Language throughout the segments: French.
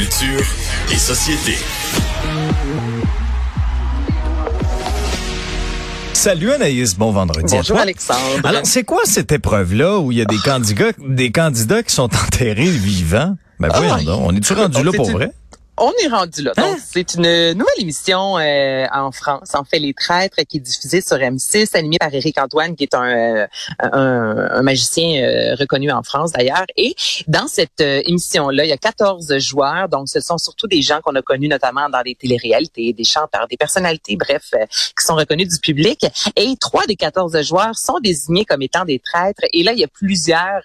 Culture et société. Salut Anaïs, bon vendredi. à Bonjour toi. Alexandre. Alors, c'est quoi cette épreuve-là où il y a des candidats, des candidats qui sont enterrés vivants? Ben voyons Ah, donc, on est-tu rendu là pour une- vrai? On est rendu là. Donc, Hein? c'est une nouvelle émission euh, en France, en fait Les Traîtres, qui est diffusée sur M6, animée par Éric Antoine, qui est un, euh, un, un magicien euh, reconnu en France d'ailleurs. Et dans cette émission-là, il y a 14 joueurs. Donc, ce sont surtout des gens qu'on a connus notamment dans des téléréalités, des chanteurs, des personnalités, bref, euh, qui sont reconnus du public. Et trois des 14 joueurs sont désignés comme étant des traîtres. Et là, il y a plusieurs...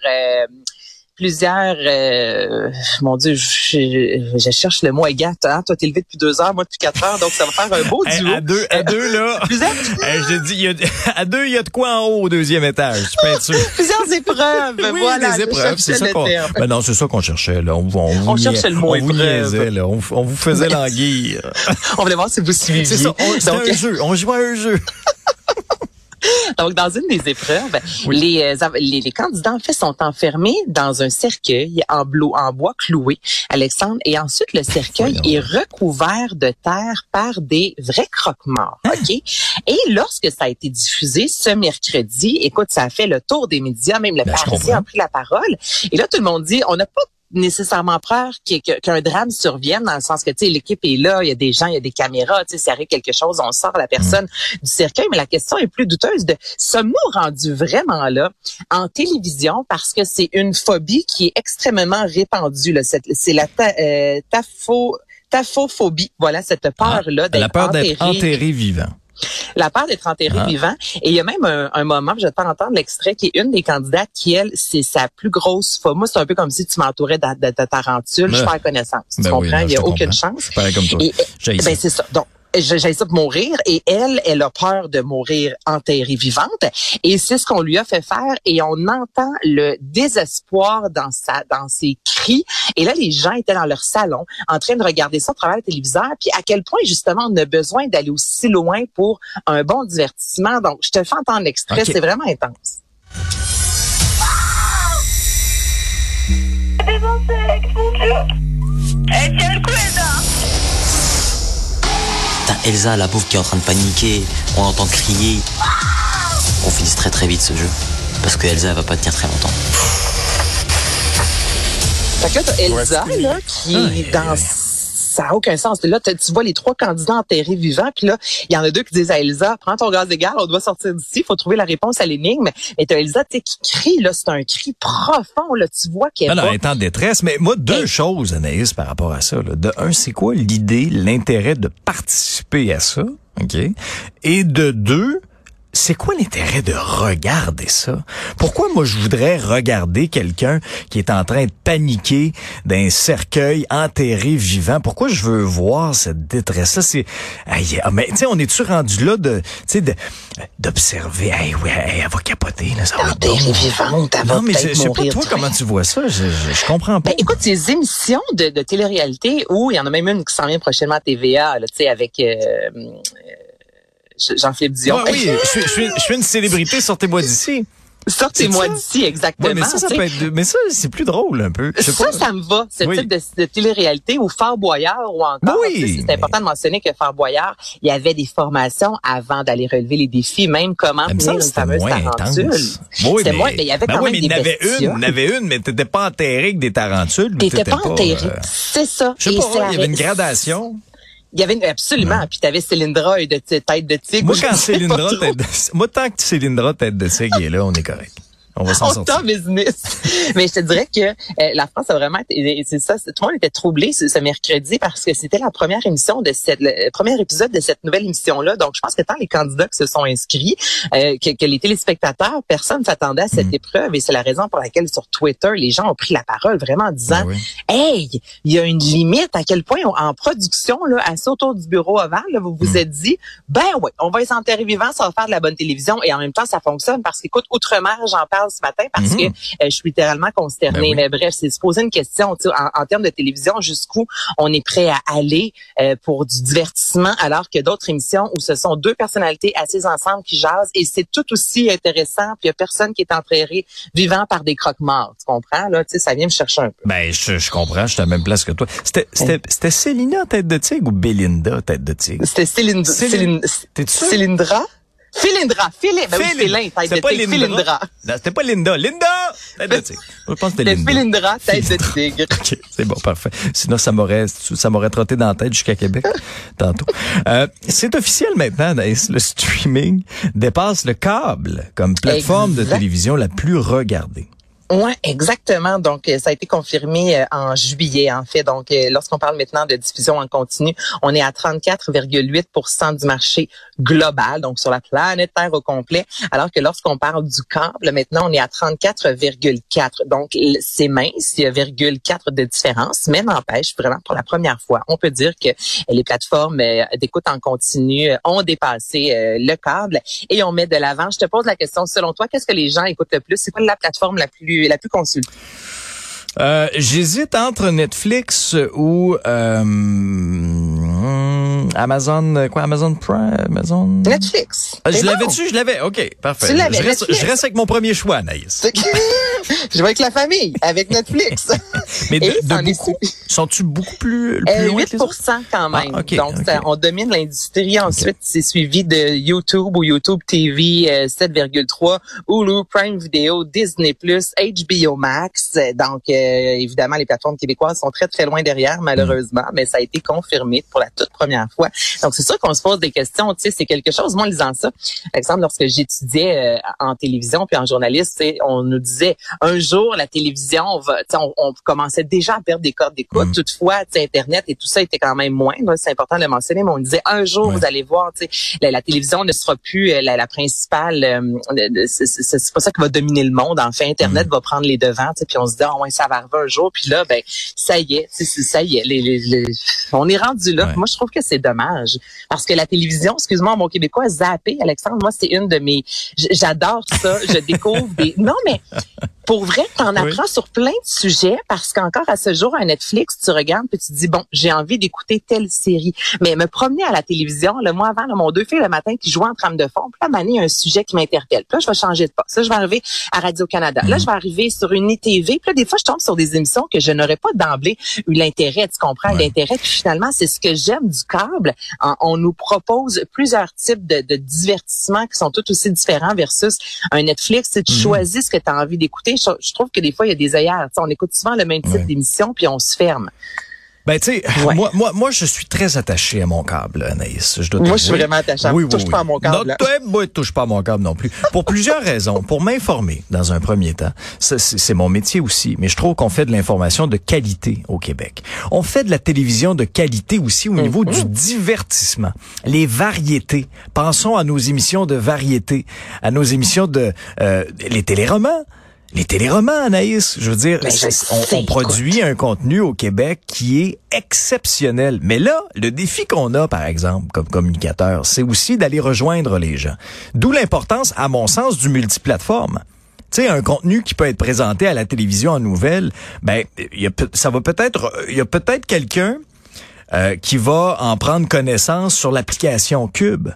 plusieurs euh, mon dieu je, je cherche le mot égat hein? toi t'es levé depuis deux heures moi depuis quatre heures donc ça va faire un beau duo à deux, à deux là. plusieurs, je te dis, il y a, à deux, il y a de quoi en haut au deuxième étage. Sûr. plusieurs épreuves Oui, voilà des je épreuves, c'est ça qu'on. Ben non, c'est ça qu'on cherchait là. On, vous- on, cherchait le mot on vous niaisait, là. On, on vous faisait languir. on voulait voir si vous suiviez C'est ça. on- donc, un jeu. On jouait à un jeu. donc dans une des épreuves Oui. les, euh, les les candidats en fait sont enfermés dans un cercueil en, blo- en bois cloué Alexandre et ensuite le cercueil est recouvert de terre par des vrais croque-morts Hein? ok? Et lorsque ça a été diffusé ce mercredi écoute ça a fait le tour des médias même le Ben, Parisien a pris la parole et là tout le monde dit on n'a pas nécessairement peur qu'un drame survienne dans le sens que tu sais l'équipe est là, il y a des gens, il y a des caméras, tu sais s'il arrive quelque chose, on sort la personne du cercueil, mais la question est plus douteuse de sommes-nous rendus vraiment là en télévision parce que c'est une phobie qui est extrêmement répandue là, c'est la ta, euh, tafo taphophobie, voilà cette peur là d'être La peur d'être enterré. enterré vivant. La peur d'être enterré Ah. vivant. Et il y a même un, un moment, je vais te faire entendre l'extrait, qui est une des candidates qui, elle, c'est sa plus grosse fois. Moi, c'est un peu comme si tu m'entourais de, de, de tarentule. Je perds connaissance. Tu Ben oui, comprends? non, il n'y a aucune comprends. chance. Je comme toi. Et, ben, c'est ça. Donc, j'ai ça pour mourir. Et elle, elle a peur de mourir enterrée vivante. Et c'est ce qu'on lui a fait faire. Et on entend le désespoir dans sa dans ses cris. Et là les gens étaient dans leur salon en train de regarder ça à travers le téléviseur. Puis à quel point justement on a besoin d'aller aussi loin pour un bon divertissement. Donc je te fais entendre l'extrait. Ok. c'est vraiment intense. Des Putain, Elsa, la pauvre qui est en train de paniquer, on l'entend crier. On finisse très très vite ce jeu. Parce que Elsa elle va pas tenir très longtemps. Fait que là, t'as Elsa, là, qui est dans... Ça n'a aucun sens. Là, tu vois les trois candidats enterrés vivants, puis là, il y en a deux qui disent à Elsa, prends ton gaz égal, on doit sortir d'ici, il faut trouver la réponse à l'énigme. Et Elsa, tu sais, qui crie, là, c'est un cri profond, là, tu vois qu'elle Non, non, elle est en détresse. Mais moi, deux choses, Anaïs, par rapport à ça. Là. De un, c'est quoi l'idée, l'intérêt de participer à ça? OK? Et de deux, c'est quoi l'intérêt de regarder ça? Pourquoi moi je voudrais regarder quelqu'un qui est en train de paniquer d'un cercueil enterré vivant? Pourquoi je veux voir cette détresse-là? C'est, Aïe, ah, mais tu sais, on est-tu rendu là de, tu sais, d'observer, hey, ouais, hey, elle va capoter, là, ça va enterrée vivante, elle va Non, mais je, peut-être je sais pas, mourir toi, comment tu vois ça? Je, je, je comprends pas. Ben, écoute, ces émissions de, de télé-réalité où il y en a même une qui s'en vient prochainement à TVA, là, tu sais, avec euh, Jean-Philippe Dion. Ouais, oui, je suis, je, suis, je suis une célébrité, sortez-moi d'ici. Sortez-moi d'ici, exactement. Ouais, mais ça, ça tu sais. peut être, mais ça, c'est plus drôle, un peu. Je sais Ça, pas. ça me va, ce Oui. type de, de télé-réalité ou Fort Boyard ou encore, Oui, tu sais, c'est mais- important de mentionner que Fort Boyard, il y avait des formations avant d'aller relever les défis, même comment tenir une que fameuse tarentule. Oui, C'était moins- mais il y avait ben quand oui, même mais il y en des avait une, il avait une, mais t'étais pas enterré avec des tarentules. T'étais pas enterré. euh, C'est ça. Je sais Et pas, il y avait une gradation. Il y avait une, absolument. Puis t'avais Cylindra et de tête de tigre. Moi, quand Cylindra, tête de... moi, tant que Cylindra, tête de seigle est là, on est correct. On va s'en sortir. tend business. Mais je te dirais que euh, la France a vraiment été, c'est ça, tout le monde était troublé ce, ce mercredi parce que c'était la première émission de cette, le premier épisode de cette nouvelle émission-là. Donc, je pense que tant les candidats qui se sont inscrits, euh, que, que les téléspectateurs, personne s'attendait à cette Mm. épreuve et c'est la raison pour laquelle sur Twitter, les gens ont pris la parole vraiment en disant, Ben oui. hey, il y a une limite à quel point on- en production, là, assis autour du bureau ovale, là, vous vous Mm. êtes dit, ben oui, on va les enterrer vivants, ça va faire de la bonne télévision et en même temps, ça fonctionne parce qu'écoute, outre-mer, j'en parle parle ce matin parce Mhm. que euh, je suis littéralement consternée. Ben oui. Mais bref, c'est de se poser une question en, en termes de télévision, jusqu'où on est prêt à aller euh, pour du divertissement, alors que d'autres émissions où ce sont deux personnalités assises ensemble qui jasent et c'est tout aussi intéressant. Puis il y a personne qui est enterré vivant par des croque-morts. Tu comprends? Là Tu sais, ça vient me chercher un peu. Ben, je, je comprends, je suis à la même place que toi. C'était, Célina, tête de tigre, ou Belinda, tête de tigre? C'était Céline, Céline- Céline, Philindra, Philin, ben oui, Philin. Tête C'est de pas tigre, Linda. Philindra. C'était pas Linda. Linda! Tête de tigre. Je pense que c'était C'était Linda. Philindra, tête de Philindra. tigre. OK, c'est bon, parfait. Sinon, ça m'aurait, ça m'aurait trotté dans la tête jusqu'à Québec, tantôt. Euh, c'est officiel maintenant, Anaïs, le streaming dépasse le câble comme plateforme de télévision la plus regardée. Ouais, exactement. Donc, euh, ça a été confirmé euh, en juillet, en fait. Donc, euh, lorsqu'on parle maintenant de diffusion en continu, on est à 34,8% du marché global, donc sur la planète Terre au complet. Alors que lorsqu'on parle du câble, maintenant, on est à 34,4. Donc, c'est mince, il y a 0,4 de différence, mais n'empêche, vraiment, pour la première fois, on peut dire que les plateformes d'écoute en continu ont dépassé le câble et on met de l'avant. Je te pose la question, selon toi, qu'est-ce que les gens écoutent le plus? C'est quoi la plateforme la plus la plus consultée? Euh, j'hésite entre Netflix ou euh, hum, Amazon, euh, quoi, Amazon Prime, Amazon? Netflix. Ah, je l'avais dessus, je l'avais. OK, parfait. Tu l'avais, je, reste, Netflix. je reste avec mon premier choix, Anaïs. Je vais avec la famille, avec Netflix. Mais de, beaucoup, sont-tu beaucoup plus, plus Euh, loin 8 que les autres? quand même. Ah, ok, Donc, ça- on domine l'industrie. Ensuite, c'est suivi de YouTube ou YouTube TV euh, 7,3, Hulu, Prime Video, Disney+, HBO Max. Donc, euh, évidemment, les plateformes québécoises sont très, très loin derrière, malheureusement, mais ça a été confirmé pour la toute première fois. Donc, c'est sûr qu'on se pose des questions. Tu sais, c'est quelque chose, moi, en lisant ça, par exemple, lorsque j'étudiais euh, en télévision puis en journaliste, on nous disait, un jour, la télévision va, tu sais, on, on commençait déjà à perdre des codes d'écoute. Mm. Toutefois, Internet et tout ça était quand même moins. C'est important de le mentionner, mais on disait, un jour, Ouais. vous allez voir, la, la télévision ne sera plus euh, la, la principale. euh, c'est- pas ça qui va dominer le monde. En fait, Internet va prendre les devants. Puis on se dit, ah ouais, ça va arriver un jour. Puis là, ben, ça y est, ça y est. Les, les- les- on est rendu là. Ouais. Moi, je trouve que c'est dommage parce que la télévision, excuse-moi, mon québécois, zappé, Alexandre, moi, c'est une de mes. J'adore ça. Je découvre des. Non, mais pour vrai, t'en Oui. apprends sur plein de sujets parce qu'encore à ce jour, à Netflix, tu regardes puis tu te dis, bon, j'ai envie d'écouter telle série. Mais me promener à la télévision, le mois avant, là, mon deux filles le matin qui jouent en trame de fond, puis là, Mané, un sujet qui m'interpelle. Puis là, je vais changer de poste. Là, je vais arriver à Radio-Canada. Là, je vais arriver sur une ITV. Puis là, des fois, je tombe sur des émissions que je n'aurais pas d'emblée eu l'intérêt, tu comprends, Ouais. l'intérêt. Puis finalement, c'est ce que j'aime du câble. On nous propose plusieurs types de, de divertissements qui sont tout aussi différents versus un Netflix. Tu Mhm. choisis ce que tu as envie d'écouter. Je, je trouve que des fois, il y a des sais, on écoute souvent le même type Ouais. d'émission, puis on se ferme. Ben, tu sais, Ouais. moi, moi, moi, je suis très attaché à mon câble, Anaïs. Je dois Moi, je suis vraiment attaché. Oui, oui, Touche oui. pas à mon câble. Non, toi, moi, touche pas à mon câble non plus. Pour plusieurs raisons. Pour m'informer, dans un premier temps. C'est mon métier aussi. Mais je trouve qu'on fait de l'information de qualité au Québec. On fait de la télévision de qualité aussi au niveau du divertissement. Les variétés. Pensons à nos émissions de variété. À nos émissions de... euh, les téléromans. Les téléromans, Anaïs, je veux dire, Ben, je on, produit un contenu au Québec qui est exceptionnel. Mais là, le défi qu'on a, par exemple, comme communicateur, c'est aussi d'aller rejoindre les gens. D'où l'importance, à mon sens, du multiplateforme. Tu sais, un contenu qui peut être présenté à la télévision en nouvelles, ben, il y a ça va peut-être, il y a peut-être quelqu'un euh, qui va en prendre connaissance sur l'application Cube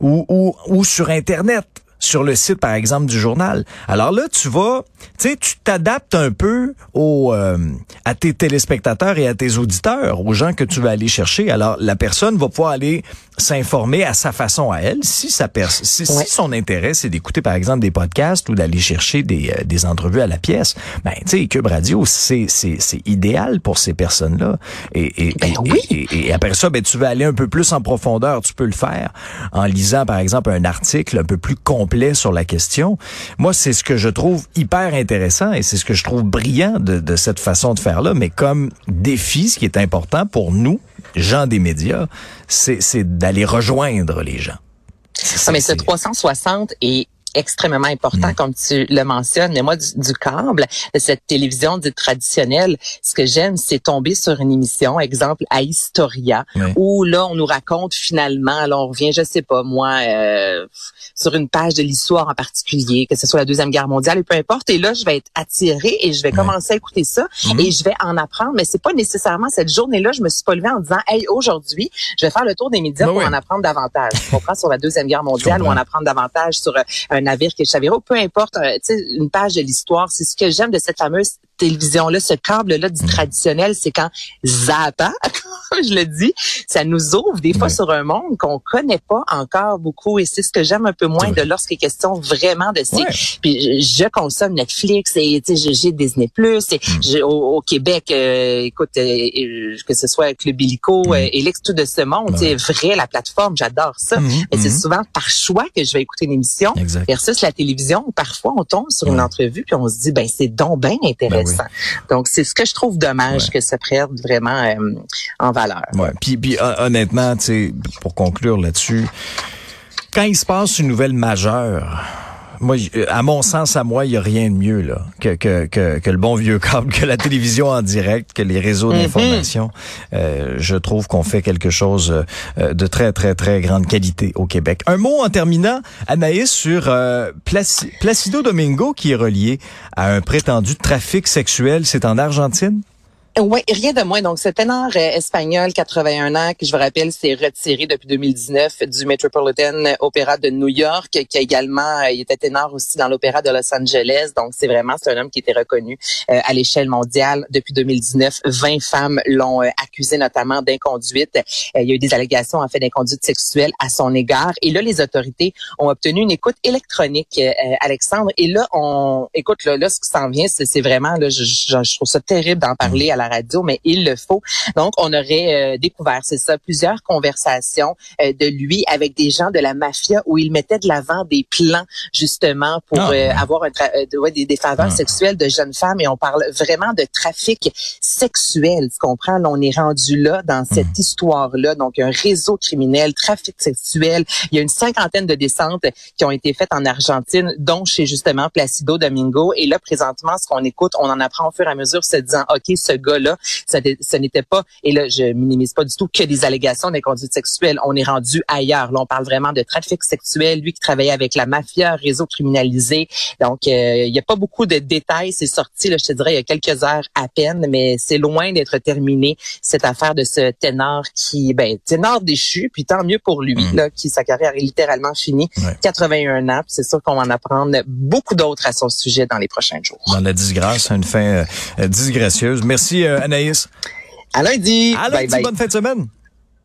ou, ou, ou sur Internet, sur le site, par exemple, du journal. Alors là, tu vas, tu sais, tu t'adaptes un peu au, euh, à tes téléspectateurs et à tes auditeurs, aux gens que tu vas aller chercher. Alors, la personne va pouvoir aller s'informer à sa façon à elle, si sa pers si, si son intérêt, c'est d'écouter, par exemple, des podcasts ou d'aller chercher des, euh, des entrevues à la pièce. Ben, tu sais, Cube Radio, c'est, c'est, c'est idéal pour ces personnes-là. Et, et, Ben et- oui. et- et, et après ça, ben, tu veux aller un peu plus en profondeur, tu peux le faire en lisant, par exemple, un article un peu plus complet sur la question. Moi, c'est ce que je trouve hyper intéressant et c'est ce que je trouve brillant de, de cette façon de faire-là. Mais comme défi, ce qui est important pour nous, gens des médias, c'est, d'aller rejoindre les gens. Ah, mais ce 360 est extrêmement important, Mm. comme tu le mentionnes. Mais moi, du, du câble, de cette télévision dite traditionnelle, ce que j'aime, c'est tomber sur une émission, exemple à Historia, où là, on nous raconte finalement, alors on revient, je sais pas, moi, euh, sur une page de l'histoire en particulier, que ce soit la Deuxième Guerre mondiale, et peu importe. Et là, je vais être attirée et je vais Ouais. commencer à écouter ça Mhm. et je vais en apprendre. Mais c'est pas nécessairement cette journée-là, je me suis pas levée en disant, hey, aujourd'hui, je vais faire le tour des médias Ben pour en apprendre davantage. Tu comprends? Sur la Deuxième Guerre mondiale ou en apprendre davantage sur euh, un navire qui est Chaviro, peu importe, euh, tu sais, une page de l'histoire. C'est ce que j'aime de cette fameuse télévision-là, ce câble-là du traditionnel, c'est quand Zappa, comme je le dis, ça nous ouvre des fois Oui. sur un monde qu'on connaît pas encore beaucoup et c'est ce que j'aime un peu moins de lorsqu'il est question vraiment de ces Ouais. puis je, je consomme Netflix et tu sais, j'ai- Disney Plus et Mm. j'ai- au, au Québec euh, écoute euh, que ce soit Club Illico Mm. euh, Elix tout de ce monde Ben c'est vrai la plateforme j'adore ça Mhm, mais c'est souvent par choix que je vais écouter une émission Exact. versus la télévision où parfois on tombe sur une entrevue puis on se dit ben c'est donc bien intéressant donc c'est ce que je trouve dommage Ouais. que ça perde vraiment euh, en valeur Ouais. Puis, puis hon- honnêtement, tu sais, pour conclure là-dessus, quand il se passe une nouvelle majeure, moi, euh, à mon sens, à moi, il y a rien de mieux là que, que, que, que le bon vieux câble, que la télévision en direct, que les réseaux Mhm. d'information. Euh, je trouve qu'on fait quelque chose euh, de très, très, très grande qualité au Québec. Un mot en terminant, Anaïs, sur euh, Placi- Placido Domingo qui est relié à un prétendu trafic sexuel. C'est en Argentine? Oui, rien de moins. Donc, ce ténor euh, espagnol, 81 ans, qui je vous rappelle, s'est retiré depuis 2019 du Metropolitan Opera de New York, qui a également, euh, il était ténor aussi dans l'Opéra de Los Angeles. Donc, c'est vraiment, c'est un homme qui était reconnu euh, à l'échelle mondiale depuis 2019. 20 femmes l'ont accusé notamment d'inconduite. Il y a eu des allégations en fait d'inconduite sexuelle à son égard. Et là, les autorités ont obtenu une écoute électronique, Alexandre. Et là, on, écoute, là, là ce qui s'en vient, c'est vraiment, là, je, je, je trouve ça terrible d'en parler à la radio, mais il le faut. Donc, on aurait euh, découvert, c'est ça, plusieurs conversations euh, de lui avec des gens de la mafia où il mettait de l'avant des plans justement pour Ah, euh, avoir un euh, de- ouais, des, des faveurs Ah. sexuelles de jeunes femmes. Et on parle vraiment de trafic sexuel. Tu comprends? Là, on est rendu là dans cette Hmm. histoire-là. Donc, un réseau criminel, trafic sexuel. Il y a une cinquantaine de descentes qui ont été faites en Argentine, dont chez justement Placido Domingo. Et là, présentement, ce qu'on écoute, on en apprend au fur et à mesure, se disant, OK, ce gars-là, ça n'était pas, et là, je minimise pas du tout, que des allégations d'inconduite sexuelle. On est rendu ailleurs. Là, on parle vraiment de trafic sexuel. Lui qui travaillait avec la mafia, réseau criminalisé. Donc, euh, il n'y a pas beaucoup de détails. C'est sorti, là, je te dirais, il y a quelques heures à peine, mais c'est loin d'être terminé, cette affaire de ce ténor qui, ben, ténor déchu, puis tant mieux pour lui, Mm. là, qui sa carrière est littéralement finie. Ouais. 81 ans, c'est sûr qu'on va en apprendre beaucoup d'autres à son sujet dans les prochains jours. Dans la disgrâce, une fin euh, euh, disgracieuse. Merci euh, Anaïs. À lundi! À Bye lundi, bye. bonne fin de semaine.